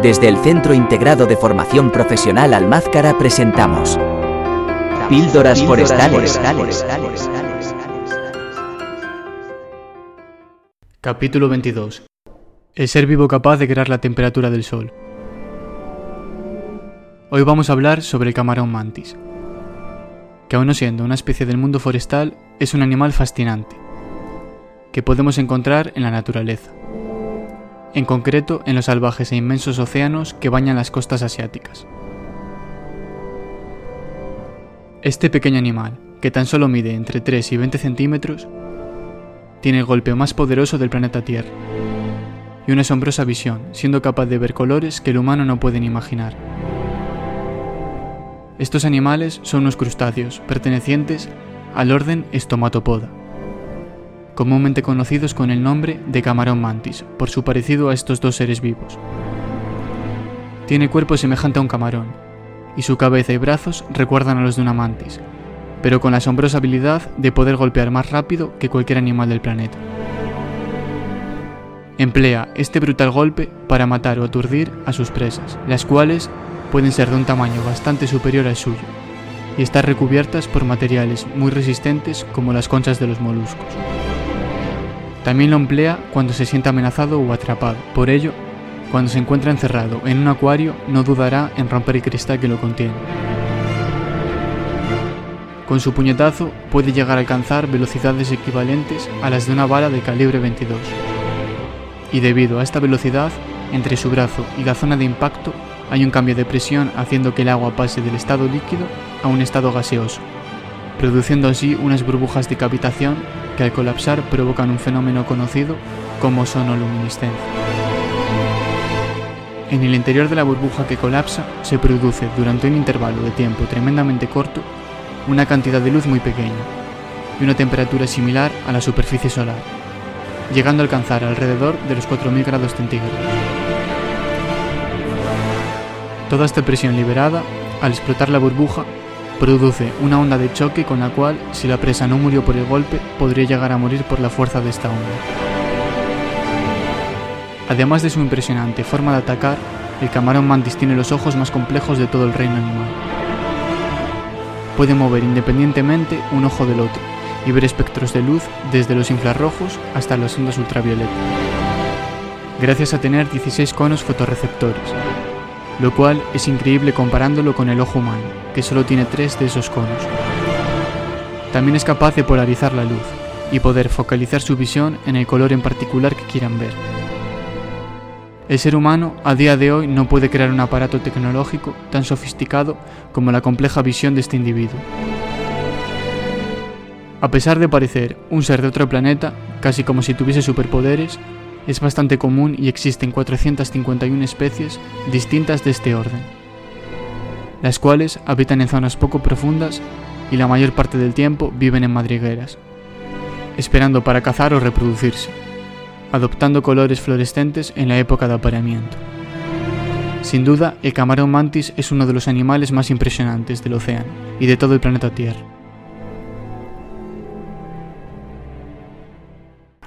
Desde el Centro Integrado de Formación Profesional Almázcara presentamos Píldoras Forestales. Capítulo 22. El ser vivo capaz de crear la temperatura del Sol. Hoy vamos a hablar sobre el camarón mantis, que aun no siendo una especie del mundo forestal, es un animal fascinante, que podemos encontrar en la naturaleza en concreto en los salvajes e inmensos océanos que bañan las costas asiáticas. Este pequeño animal, que tan solo mide entre 3 y 20 centímetros, tiene el golpe más poderoso del planeta Tierra y una asombrosa visión, siendo capaz de ver colores que el humano no puede ni imaginar. Estos animales son unos crustáceos pertenecientes al orden Stomatopoda comúnmente conocidos con el nombre de camarón mantis, por su parecido a estos dos seres vivos. Tiene cuerpo semejante a un camarón, y su cabeza y brazos recuerdan a los de una mantis, pero con la asombrosa habilidad de poder golpear más rápido que cualquier animal del planeta. Emplea este brutal golpe para matar o aturdir a sus presas, las cuales pueden ser de un tamaño bastante superior al suyo, y estar recubiertas por materiales muy resistentes como las conchas de los moluscos. También lo emplea cuando se siente amenazado o atrapado. Por ello, cuando se encuentra encerrado en un acuario, no dudará en romper el cristal que lo contiene. Con su puñetazo puede llegar a alcanzar velocidades equivalentes a las de una bala de calibre 22. Y debido a esta velocidad, entre su brazo y la zona de impacto hay un cambio de presión haciendo que el agua pase del estado líquido a un estado gaseoso, produciendo así unas burbujas de cavitación que al colapsar provocan un fenómeno conocido como sonoluminiscencia. En el interior de la burbuja que colapsa se produce durante un intervalo de tiempo tremendamente corto una cantidad de luz muy pequeña y una temperatura similar a la superficie solar, llegando a alcanzar alrededor de los 4.000 grados centígrados. Toda esta presión liberada, al explotar la burbuja, produce una onda de choque con la cual, si la presa no murió por el golpe, podría llegar a morir por la fuerza de esta onda. Además de su impresionante forma de atacar, el camarón mantis tiene los ojos más complejos de todo el reino animal. Puede mover independientemente un ojo del otro y ver espectros de luz desde los infrarrojos hasta las ondas ultravioleta, gracias a tener 16 conos fotorreceptores, lo cual es increíble comparándolo con el ojo humano, que solo tiene tres de esos conos. También es capaz de polarizar la luz y poder focalizar su visión en el color en particular que quieran ver. El ser humano a día de hoy no puede crear un aparato tecnológico tan sofisticado como la compleja visión de este individuo. A pesar de parecer un ser de otro planeta, casi como si tuviese superpoderes, es bastante común y existen 451 especies distintas de este orden, las cuales habitan en zonas poco profundas y la mayor parte del tiempo viven en madrigueras, esperando para cazar o reproducirse, adoptando colores fluorescentes en la época de apareamiento. Sin duda, el camarón mantis es uno de los animales más impresionantes del océano y de todo el planeta Tierra.